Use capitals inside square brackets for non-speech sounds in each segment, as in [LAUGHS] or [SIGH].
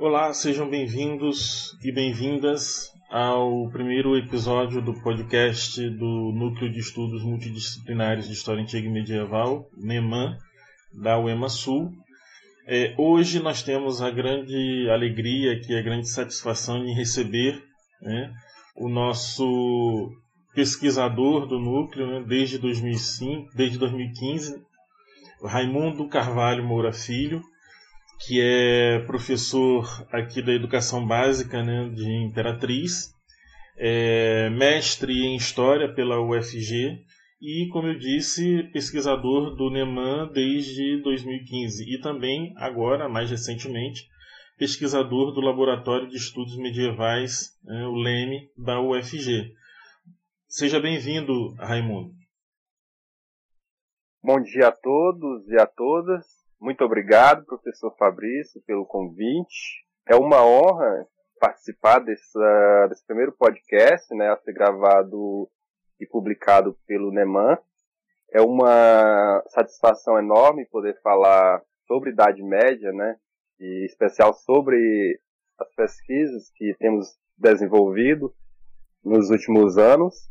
Olá, sejam bem-vindos e bem-vindas ao primeiro episódio do podcast do Núcleo de Estudos Multidisciplinares de História Antiga e Medieval, NEMAN, da UEMA Sul. É, hoje nós temos a grande alegria e a grande satisfação de receber né, o nosso pesquisador do núcleo né, desde 2005, desde 2015, Raimundo Carvalho Moura Filho, que é professor aqui da educação básica né, de Imperatriz, é mestre em História pela UFG e, como eu disse, pesquisador do NEMAN desde 2015 e também, agora, mais recentemente, pesquisador do Laboratório de Estudos Medievais, né, o LEME, da UFG. Seja bem-vindo, Raimundo. Bom dia a todos e a todas. Muito obrigado, professor Fabrício, pelo convite. É uma honra participar dessa, desse primeiro podcast, né, a ser gravado e publicado pelo NEMAN. É uma satisfação enorme poder falar sobre Idade Média, né, e em especial sobre as pesquisas que temos desenvolvido nos últimos anos.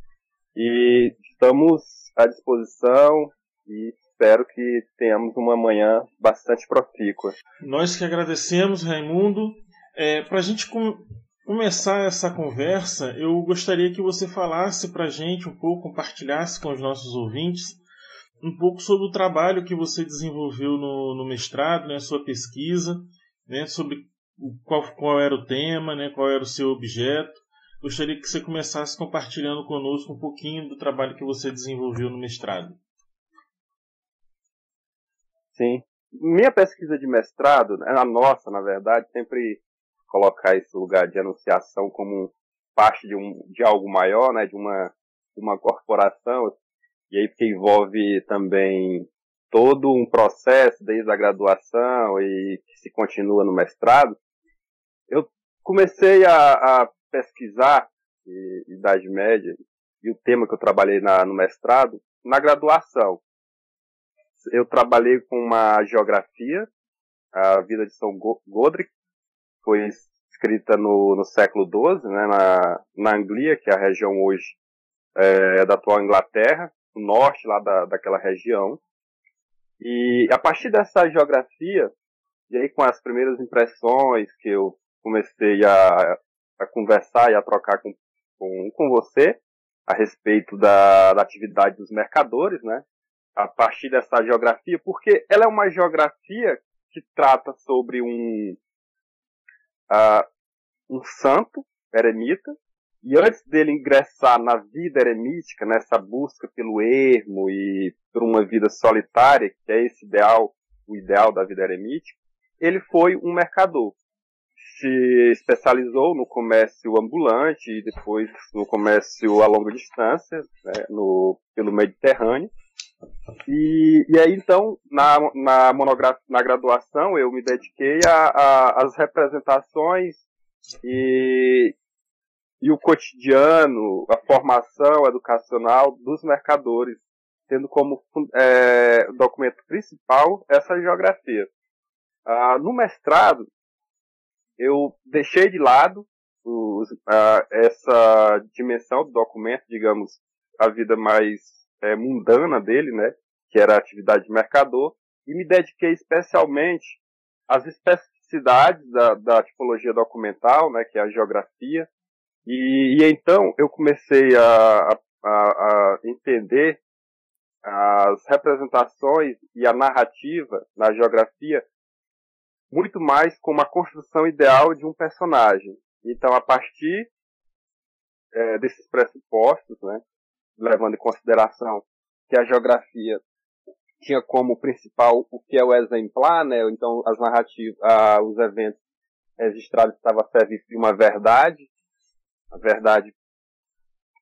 E estamos à disposição e espero que tenhamos uma manhã bastante profícua. Nós que agradecemos, Raimundo. É, Para a gente com começar essa conversa, eu gostaria que você falasse para a gente um pouco, compartilhasse com os nossos ouvintes um pouco sobre o trabalho que você desenvolveu no, no mestrado, né, sua pesquisa, né, sobre qual, qual era o tema, né, qual era o seu objeto. Gostaria que você começasse compartilhando conosco um pouquinho do trabalho que você desenvolveu no mestrado. Sim. Minha pesquisa de mestrado, a nossa, na verdade, sempre colocar esse lugar de anunciação como parte de, um, de algo maior, né, de uma, uma corporação, e aí porque envolve também todo um processo desde a graduação e que se continua no mestrado, eu comecei a, a pesquisar Idade Média e o tema que eu trabalhei na, no mestrado na graduação. Eu trabalhei com uma geografia, a vida de São Godric, foi escrita no, no século XII, né, na, na Anglia, que é a região hoje é, da atual Inglaterra, o norte lá da, daquela região. E a partir dessa geografia, e aí com as primeiras impressões que eu comecei a, a conversar e a trocar com, com, com você a respeito da, da atividade dos mercadores, né? A partir dessa geografia, porque ela é uma geografia que trata sobre um, uh, um santo eremita, e antes dele ingressar na vida eremítica, nessa busca pelo ermo e por uma vida solitária, que é esse ideal, o ideal da vida eremítica, ele foi um mercador. Se especializou no comércio ambulante e depois no comércio a longa distância, né, no, pelo Mediterrâneo. E, e aí, então, na, na, na graduação, eu me dediquei às representações e, e o cotidiano, a formação educacional dos mercadores, tendo como é, documento principal essa geografia. Ah, no mestrado, eu deixei de lado os, ah, essa dimensão do documento, digamos, a vida mais é, mundana dele, né, que era a atividade de mercador, e me dediquei especialmente às especificidades da, da tipologia documental, né, que é a geografia, e, e então eu comecei a, a, a entender as representações e a narrativa na geografia muito mais como a construção ideal de um personagem. Então, a partir é, desses pressupostos, né, levando em consideração que a geografia tinha como principal o que é o exemplar, né? Então as narrativas, ah, os eventos registrados estavam a serviço de uma verdade, a verdade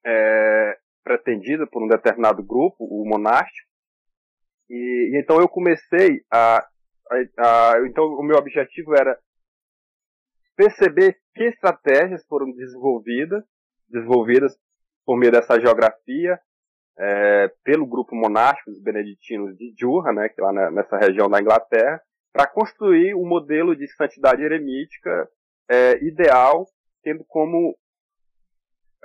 é, pretendida por um determinado grupo, o monástico. E, e então eu comecei a, a, a, então o meu objetivo era perceber que estratégias foram desenvolvidas, desenvolvidas por meio dessa geografia, é, pelo grupo monástico dos beneditinos de Jurra, né, que é lá na, nessa região da Inglaterra, para construir um modelo de santidade eremítica é, ideal, tendo como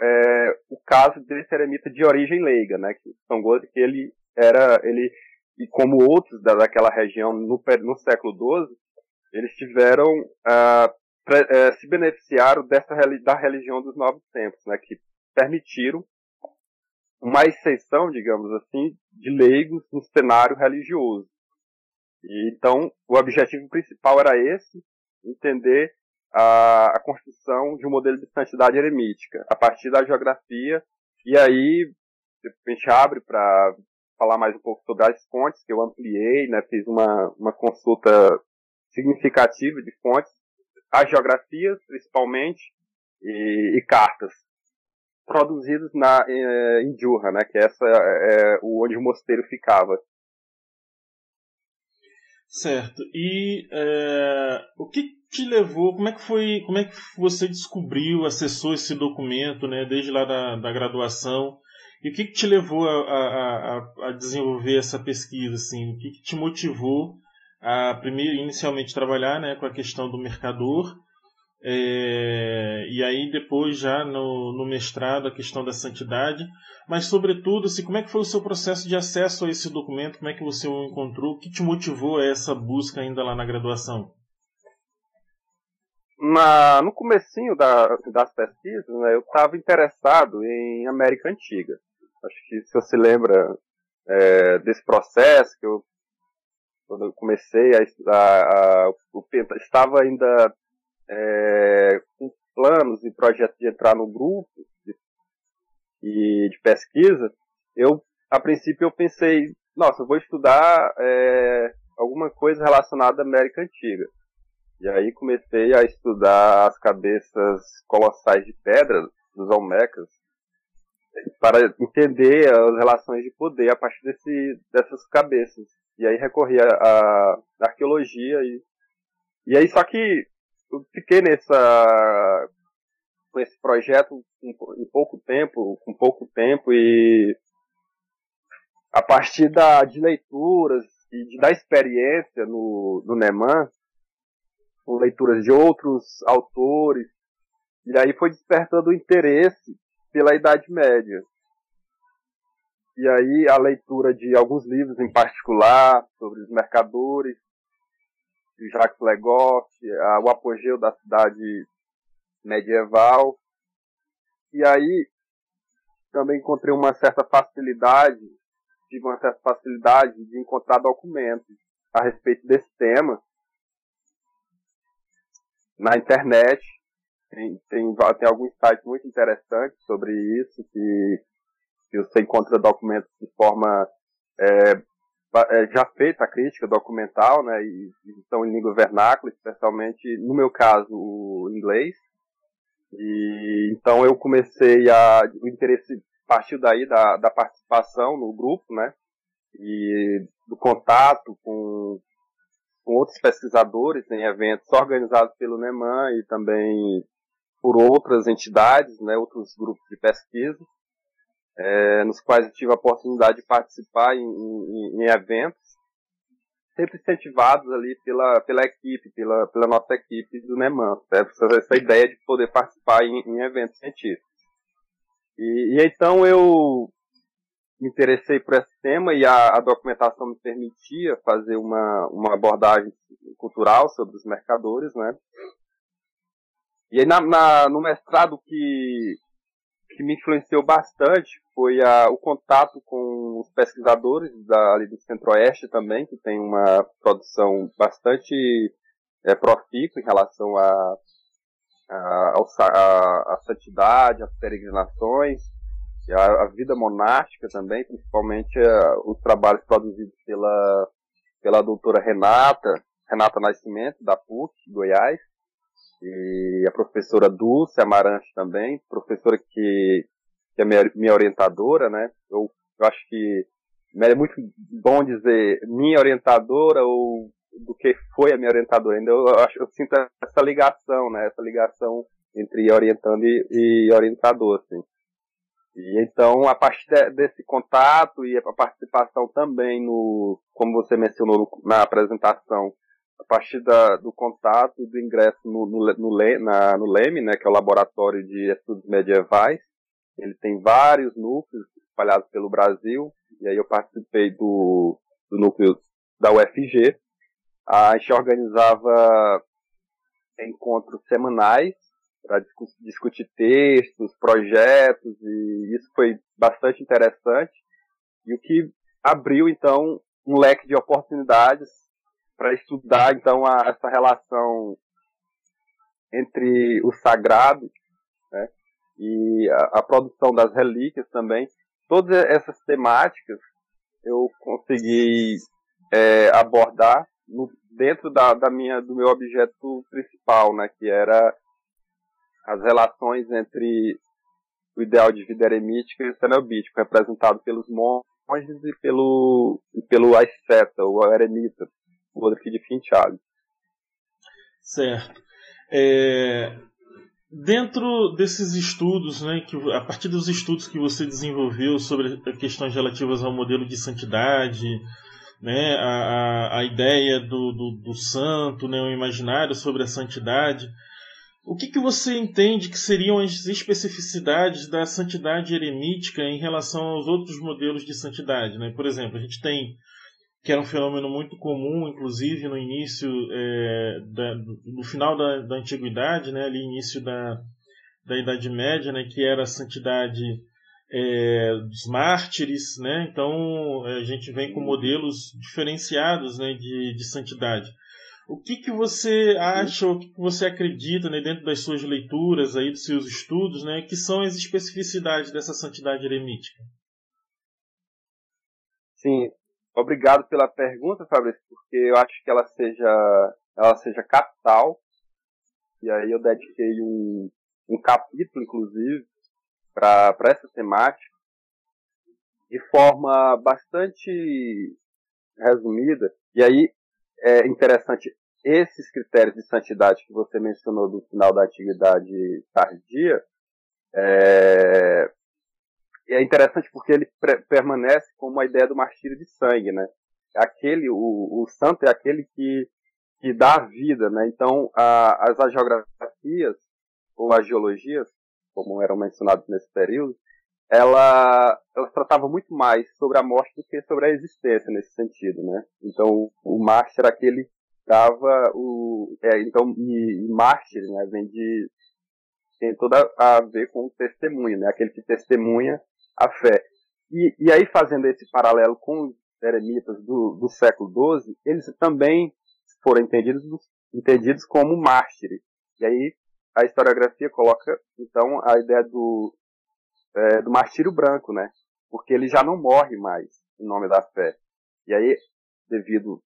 é, o caso desse eremita de origem leiga, né, que São Gozo, que ele era, ele, e como outros da, daquela região no, no século XII, eles tiveram, pre, uh, se beneficiaram dessa, da religião dos novos tempos, né, que permitiram uma exceção, digamos assim, de leigos no cenário religioso. E, então, o objetivo principal era esse, entender a, a construção de um modelo de santidade eremítica, a partir da geografia, e aí a gente abre para falar mais um pouco sobre as fontes, que eu ampliei, né, fiz uma, uma consulta significativa de fontes, as geografias, principalmente, e, e cartas produzidos na, em, em né, que é essa é, o onde o mosteiro ficava. Certo. E é, o que te levou? Como é que foi? Como é que você descobriu, acessou esse documento, né, desde lá da, da graduação? E o que, te levou a, a, a, desenvolver essa pesquisa? Assim? O que te motivou a primeiro, inicialmente trabalhar, né, com a questão do mercador? É, e aí depois já no, no, mestrado a questão da santidade, mas sobretudo assim, como é que foi o seu processo de acesso a esse documento, como é que você o encontrou, o que te motivou a essa busca ainda lá na graduação? Na, no comecinho da, das pesquisas, né, eu estava interessado em América Antiga. Acho que se você lembra é, desse processo que eu quando eu comecei a a, a, estava ainda é, com planos e projetos de entrar no grupo de, e de pesquisa, eu, a princípio, eu pensei, nossa, eu vou estudar é, alguma coisa relacionada à América Antiga. E aí comecei a estudar as cabeças colossais de pedra dos Olmecas para entender as relações de poder a partir desse, dessas cabeças. E aí recorri à arqueologia e, e aí só que eu fiquei nessa com esse projeto em, pouco tempo, com pouco tempo e a partir da, de leituras e de, da experiência no, no Neman, com leituras de outros autores, e aí foi despertando o interesse pela Idade Média. E aí a leitura de alguns livros em particular sobre os mercadores, Jacques Legoff, o apogeu da cidade medieval. E aí também encontrei uma certa facilidade, tive uma certa facilidade de encontrar documentos a respeito desse tema na internet. Tem, tem, tem alguns sites muito interessantes sobre isso, que, que você encontra documentos de forma é, já feita a crítica documental, né, e, e estão em língua vernácula, especialmente, no meu caso, o inglês. E então eu comecei a, o interesse partiu daí da, da participação no grupo, né, e do contato com, com outros pesquisadores em eventos organizados pelo NEMAN e também por outras entidades, né, outros grupos de pesquisa é, nos quais eu tive a oportunidade de participar em, em, em eventos, sempre incentivados ali pela, pela equipe, pela, pela nossa equipe do NEMAN, essa, essa ideia de poder participar em, em eventos científicos. E, e, então eu me interessei por esse tema e a, a, documentação me permitia fazer uma, uma abordagem cultural sobre os mercadores, né? E aí na, na, no mestrado que que me influenciou bastante foi a, o contato com os pesquisadores da, ali do Centro-Oeste também, que tem uma produção bastante é, profícua em relação a, a, a, a santidade, as peregrinações, a, vida monástica também, principalmente a, os trabalhos produzidos pela, pela doutora Renata, Renata Nascimento, da PUC, Goiás, e a professora Dulce Amarante também, professora que, que é minha, minha orientadora, né? Eu, eu acho que é muito bom dizer minha orientadora ou do que foi a minha orientadora. Ainda eu, acho, eu sinto essa ligação, né? Essa ligação entre orientando e, e orientador, assim. E então, a partir de, desse contato e a participação também no, como você mencionou na apresentação, a partir da, do contato e do ingresso no, no, no, na, no LEME, né, que é o Laboratório de Estudos Medievais. Ele tem vários núcleos espalhados pelo Brasil, e aí eu participei do, do núcleo da UFG. A gente organizava encontros semanais para discutir textos, projetos, e isso foi bastante interessante. E o que abriu, então, um leque de oportunidades para estudar, então, a, essa relação entre o sagrado né, e a, a, produção das relíquias também. Todas essas temáticas eu consegui é, abordar no, dentro da, da, minha, do meu objeto principal, né, que era as relações entre o ideal de vida eremítica e o cenobítico, representado pelos monges e pelo, e pelo asceta, o eremita, Rodrigo de Finchale. Certo. É, dentro desses estudos, né, que, a partir dos estudos que você desenvolveu sobre questões relativas ao modelo de santidade, né, a, a ideia do, do, do santo, né, o imaginário sobre a santidade, o que, que você entende que seriam as especificidades da santidade eremítica em relação aos outros modelos de santidade? Né? Por exemplo, a gente tem, que era um fenômeno muito comum, inclusive no início, é, da, no final da, da antiguidade, né, ali início da, da Idade Média, né, que era a santidade é, dos mártires, né? Então a gente vem com modelos diferenciados, né, de, de santidade. O que, que você acha, o que, que você acredita né, dentro das suas leituras, aí, dos seus estudos, né, que são as especificidades dessa santidade eremítica? Sim, obrigado pela pergunta, Fabrício, porque eu acho que ela seja, ela seja capital, e aí eu dediquei um, um capítulo, inclusive, para essa temática, de forma bastante resumida, e aí é interessante esses critérios de santidade que você mencionou do final da antiguidade tardia, é, é interessante porque ele permanece como a ideia do martírio de sangue, né? Aquele, o, o santo é aquele que, que dá a vida, né? Então, a, as agiografias, ou as geologias, como eram mencionadas nesse período, ela, ela tratava muito mais sobre a morte do que sobre a existência nesse sentido, né? Então, o mártir era aquele dava o é, então e, e mártir né, vem de tem toda a ver com o testemunho né aquele que testemunha a fé. E, e aí fazendo esse paralelo com os eremitas do, do século XII eles também foram entendidos entendidos como mártires. E aí a historiografia coloca então a ideia do é, do martírio branco né? Porque ele já não morre mais em nome da fé. E aí devido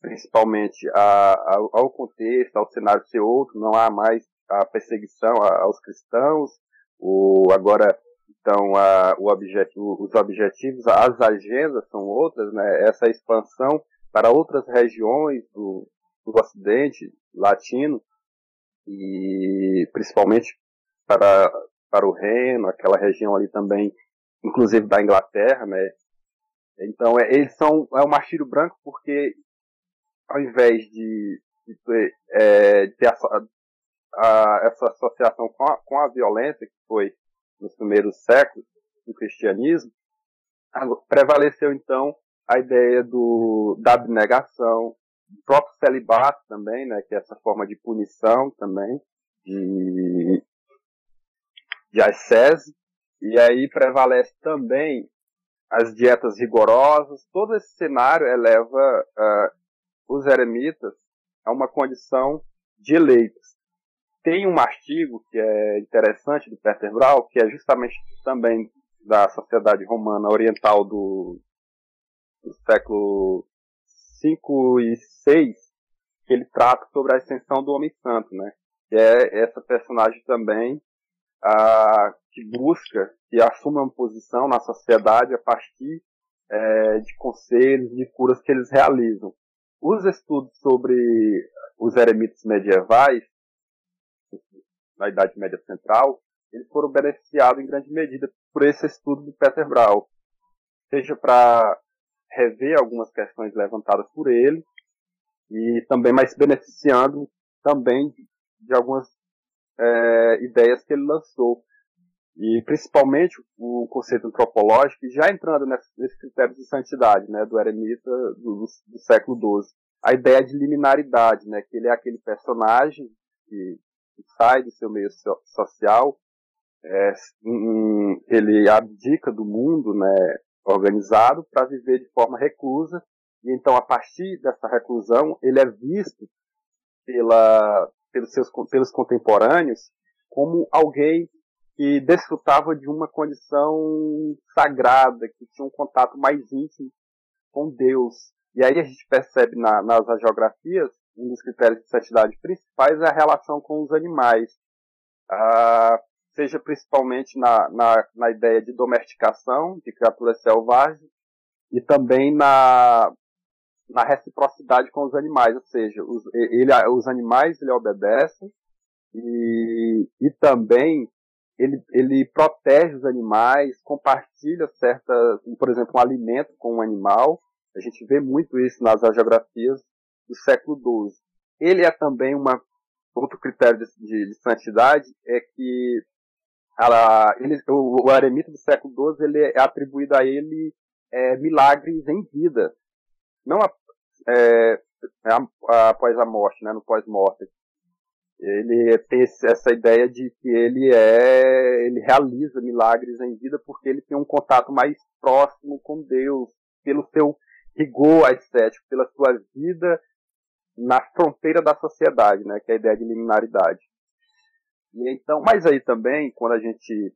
principalmente a, a, ao contexto, ao cenário ser outro, não há mais a perseguição aos cristãos, o, agora então a, o objetivo, os objetivos, as agendas são outras, né? essa expansão para outras regiões do, do Ocidente latino e principalmente para, para o Reno, aquela região ali também, inclusive da Inglaterra, né? Então, é, eles são, é o martírio branco porque ao invés de, de ter, é, ter a, a, essa associação com a, com a violência que foi nos primeiros séculos do cristianismo, prevaleceu então a ideia do, da abnegação, do próprio celibato também, né, que é essa forma de punição também, de, de ascese, e aí prevalece também as dietas rigorosas, todo esse cenário eleva uh, os eremitas a uma condição de eleitos. Tem um artigo que é interessante do Peter Brau, que é justamente também da Sociedade Romana Oriental do, do século V e VI, que ele trata sobre a ascensão do Homem Santo, né? Que é essa personagem também a, que busca, que assume uma posição na sociedade a partir é, de conselhos, de curas que eles realizam. Os estudos sobre os eremitas medievais, na Idade Média Central, eles foram beneficiados em grande medida por esse estudo do Peter Brau, seja para rever algumas questões levantadas por ele, e também mais beneficiando também de algumas é, ideias que ele lançou. E principalmente o conceito antropológico, já entrando nesse, nesse critério de santidade, né, do eremita do, do, século XII. A ideia de liminaridade, né, que ele é aquele personagem que, que sai do seu meio so, social, é, ele abdica do mundo né, organizado para viver de forma reclusa, e então a partir dessa reclusão ele é visto pela, pelos, seus, pelos contemporâneos como alguém que desfrutava de uma condição sagrada, que tinha um contato mais íntimo com Deus. E aí a gente percebe na, nas agiografias, um dos critérios de santidade principais é a relação com os animais. Ah, seja principalmente na, na, na ideia de domesticação de criaturas selvagens e também na, na reciprocidade com os animais, ou seja, os, ele, os animais ele obedecem e, e também ele, ele protege os animais, compartilha certa, por exemplo, um alimento com um animal. A gente vê muito isso nas geografias do século XII. Ele é também uma outro critério de, de, de santidade é que ela, ele, o, o eremita do século XII ele é atribuído a ele é, milagres em vida, não a, é, a, a, após a morte, né, no pós-morte ele tem essa ideia de que ele é, ele realiza milagres em vida porque ele tem um contato mais próximo com Deus, pelo seu rigor ascético, pela sua vida na fronteira da sociedade, né, que é a ideia de liminaridade. E então, mas aí também, quando a gente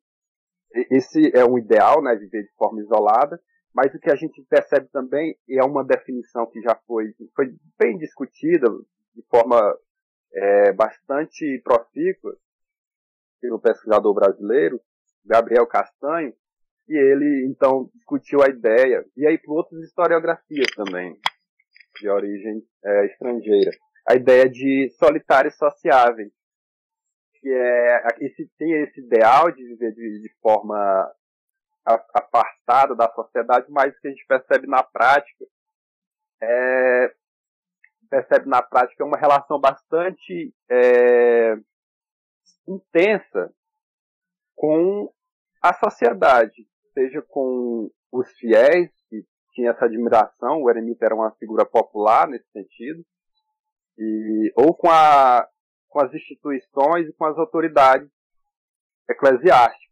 esse é um ideal, né, viver de forma isolada, mas o que a gente percebe também é uma definição que já foi, foi bem discutida de forma é, bastante profícua pelo pesquisador brasileiro, Gabriel Castanho, e ele então discutiu a ideia, e aí por outras historiografias também, de origem é, estrangeira, a ideia de solitários sociáveis, que é esse, tem esse ideal de viver de, de forma apartada da sociedade, mas o que a gente percebe na prática é percebe na prática uma relação bastante é, intensa com a sociedade, seja com os fiéis, tinha essa admiração, o eremita era uma figura popular nesse sentido, e, ou com, a, com as instituições e com as autoridades eclesiásticas,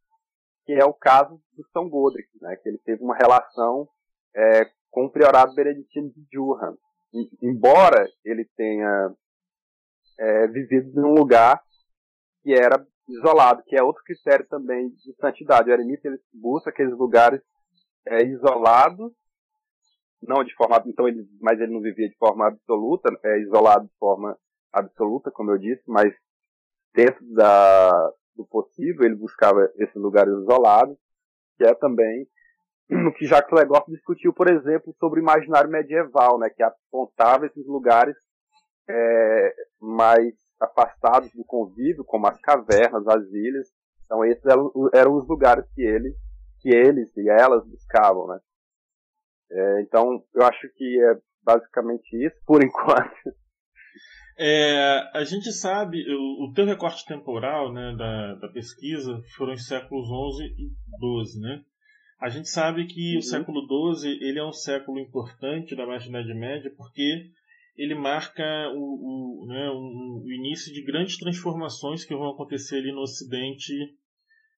que é o caso do São Godric, né, que ele teve uma relação é, com o priorado beneditino de Durham embora ele tenha é, vivido num lugar que era isolado, que é outro critério também de santidade. O eremita ele busca aqueles lugares é, isolados, não de forma, então ele, mas ele não vivia de forma absoluta, é isolado de forma absoluta, como eu disse, mas dentro da, do possível ele buscava esses lugares isolados, que é também no que Jacques Legoff discutiu, por exemplo, sobre o imaginário medieval, né, que apontava esses lugares é, mais afastados do convívio, como as cavernas, as ilhas. Então esses eram, eram os lugares que ele, que eles e elas buscavam, né. É, então eu acho que é basicamente isso por [LAUGHS] enquanto. É, a gente sabe, o, o teu recorte temporal né, da, da pesquisa foram os séculos XI e XII, né? A gente sabe que uhum. o século XII ele é um século importante da Baixa Idade Média porque ele marca o, o, né, o, o início de grandes transformações que vão acontecer ali no Ocidente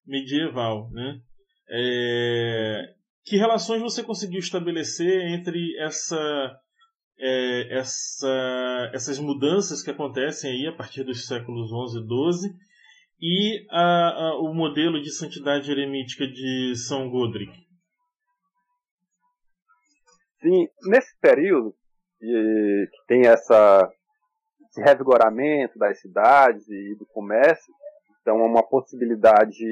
medieval. Né? É, que relações você conseguiu estabelecer entre essa, é, essa, essas mudanças que acontecem aí a partir dos séculos XI e XII e a, a, o modelo de santidade eremítica de São Godric? Sim, nesse período que tem essa, esse revigoramento das cidades e do comércio, então é uma possibilidade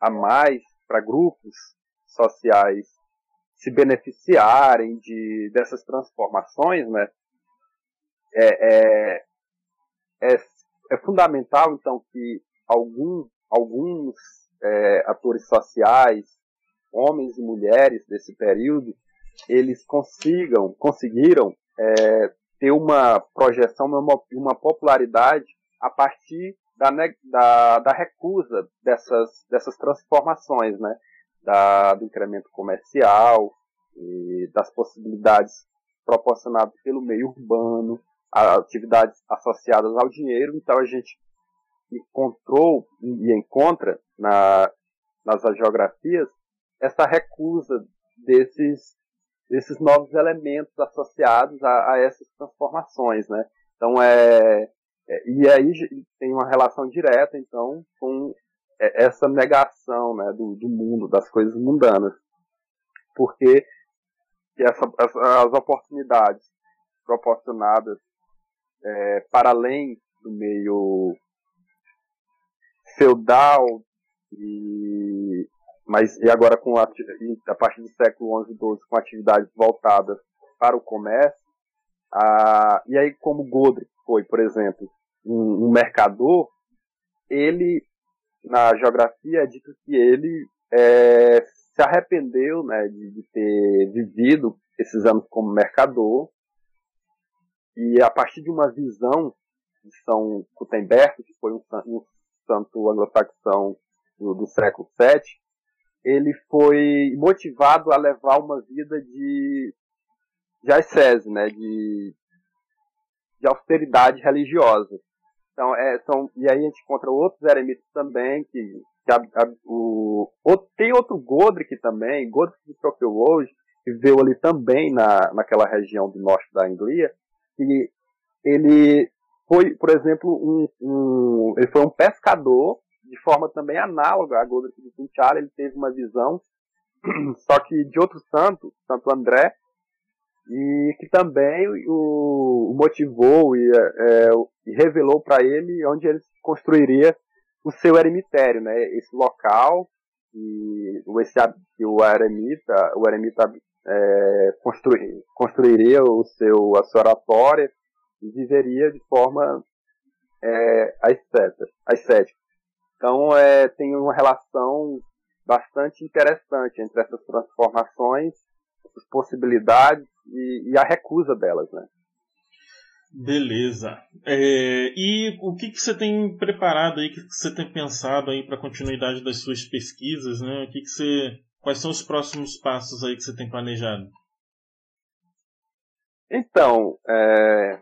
a mais para grupos sociais se beneficiarem de dessas transformações, né? É, é, é, é fundamental então que algum, alguns é, atores sociais, homens e mulheres desse período, eles consigam, conseguiram é, ter uma projeção, uma, uma popularidade a partir da, da, da recusa dessas, dessas transformações, né? Da, do incremento comercial, das possibilidades proporcionadas pelo meio urbano, atividades associadas ao dinheiro. Então a gente encontrou e encontra na, nas geografias essa recusa desses, desses novos elementos associados a, a essas transformações, né? Então é, é, e aí tem uma relação direta então com essa negação né, do, do mundo, das coisas mundanas, porque essa, as oportunidades proporcionadas é, para além do meio feudal e mas e agora com a, a partir do século XI e XII com atividades voltadas para o comércio a, e aí como Godric foi por exemplo um, um mercador ele na geografia é dito que ele é, se arrependeu né, de, de, ter vivido esses anos como mercador e a partir de uma visão de São Gutenberg, que foi um, um santo anglo-saxão do, do, século VII, ele foi motivado a levar uma vida de, de ascese, né, de, de austeridade religiosa. Então, é, são, e aí a gente encontra outros eremitas também, que, que a, a, o, tem outro Godric também, Godric de Troquelwolde, que veio ali também na, naquela região do norte da Anglia, que ele foi, por exemplo, um, um, ele foi um pescador de forma também análoga a Godric de Quintiara, ele teve uma visão, [CLEARS THROAT] só que de outro santo, Santo André, e que também o, motivou e, é, e revelou para ele onde ele construiria o seu eremitério, né? Esse local e o, esse, o eremita, o eremita é, construir, construiria o seu, a sua oratória e viveria de forma é, ascética. Então é, tem uma relação bastante interessante entre essas transformações, possibilidades e, e a recusa delas, né? Beleza. É, e o que, que você tem preparado aí, o que, que você tem pensado aí para a continuidade das suas pesquisas, né? O que, que você Quais são os próximos passos aí que você tem planejado? Então, é,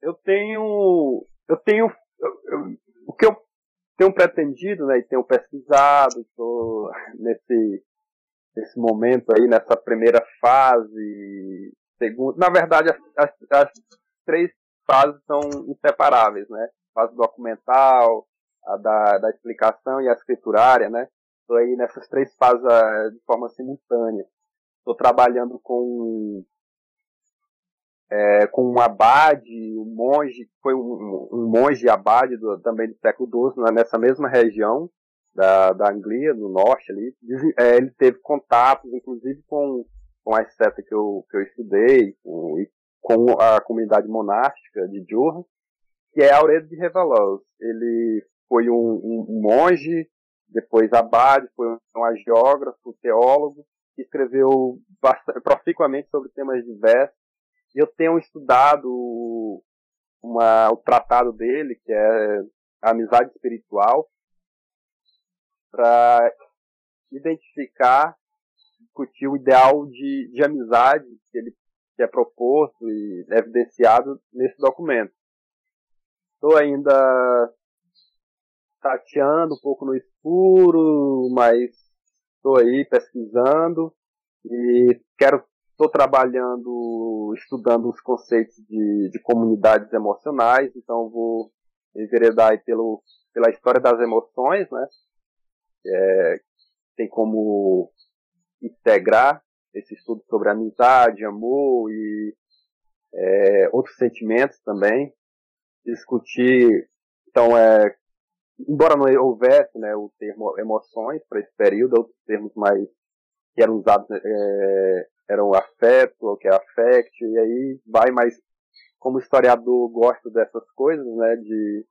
eu tenho, eu tenho, eu, eu, o que eu tenho pretendido, né, e tenho pesquisado, estou [LAUGHS] nesse, nesse momento aí, nessa primeira fase, segunda, na verdade, as, as, três fases são inseparáveis, né, a fase documental, a da, da explicação e a escriturária, né, Estou aí nessas três fases uh, de forma simultânea. Estou trabalhando com é, com um abade, um monge, foi um, um monge abade do, também do século XII, né, nessa mesma região da, da Anglia, no norte ali. É, ele teve contatos, inclusive, com, com a seta que eu, que eu estudei, com, com a comunidade monástica de Jurra, que é Auredo de Revelos. Ele foi um, um, um monge depois Abad foi um agiógrafo, teólogo, que escreveu bastante, proficuamente sobre temas diversos. E eu tenho estudado uma, o tratado dele, que é a amizade espiritual, para identificar, discutir o ideal de, de amizade que ele que é proposto e evidenciado nesse documento. Estou ainda tateando um pouco no escuro, mas estou aí pesquisando e quero estou trabalhando, estudando os conceitos de, de comunidades emocionais, então vou enveredar pelo, pela história das emoções, né? É, tem como integrar esse estudo sobre amizade, amor e é, outros sentimentos também. Discutir, então, é, embora não houvesse né, o termo emoções para esse período, outros termos mais que eram usados é, eram afeto, ou que é affect, e aí vai mais, como historiador gosto dessas coisas, né, de,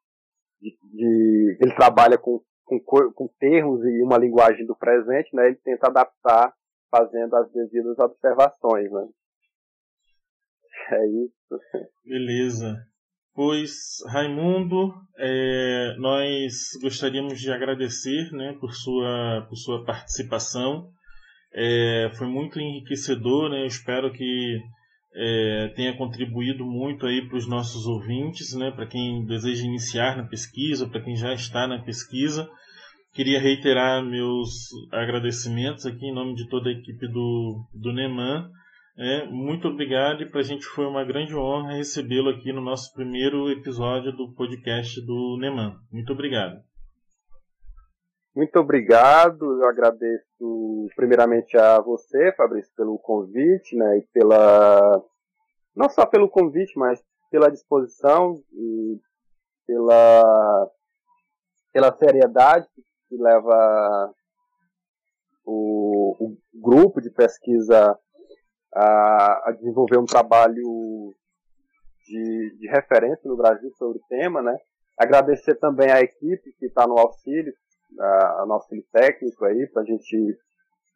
de, de ele trabalha com, com, com termos e uma linguagem do presente, né, ele tenta adaptar fazendo as devidas observações, né. [LAUGHS] É isso. Beleza. Pois, Raimundo, é, nós gostaríamos de agradecer né, por, sua, por sua participação. É, foi muito enriquecedor, né? Eu espero que é, tenha contribuído muito aí para os nossos ouvintes, né? Para quem deseja iniciar na pesquisa, para quem já está na pesquisa. Queria reiterar meus agradecimentos aqui em nome de toda a equipe do, do NEMAN. É, muito obrigado e para a gente foi uma grande honra recebê-lo aqui no nosso primeiro episódio do podcast do NEMAN. Muito obrigado. Muito obrigado, eu agradeço primeiramente a você, Fabrício, pelo convite, né, e pela, não só pelo convite, mas pela disposição e pela, pela seriedade que leva o, o grupo de pesquisa a, a, desenvolver um trabalho de, de referência no Brasil sobre o tema, né? Agradecer também à equipe que está no auxílio, a, a nosso técnico aí, para a gente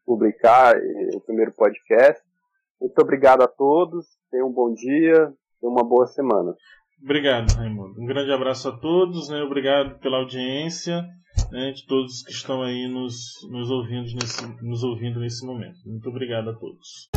publicar o primeiro podcast. Muito obrigado a todos, tenham um bom dia e uma boa semana. Obrigado, Raimundo. Um grande abraço a todos, né? obrigado pela audiência né, de todos que estão aí nos, nos, ouvindo nesse, nos ouvindo nesse momento. Muito obrigado a todos.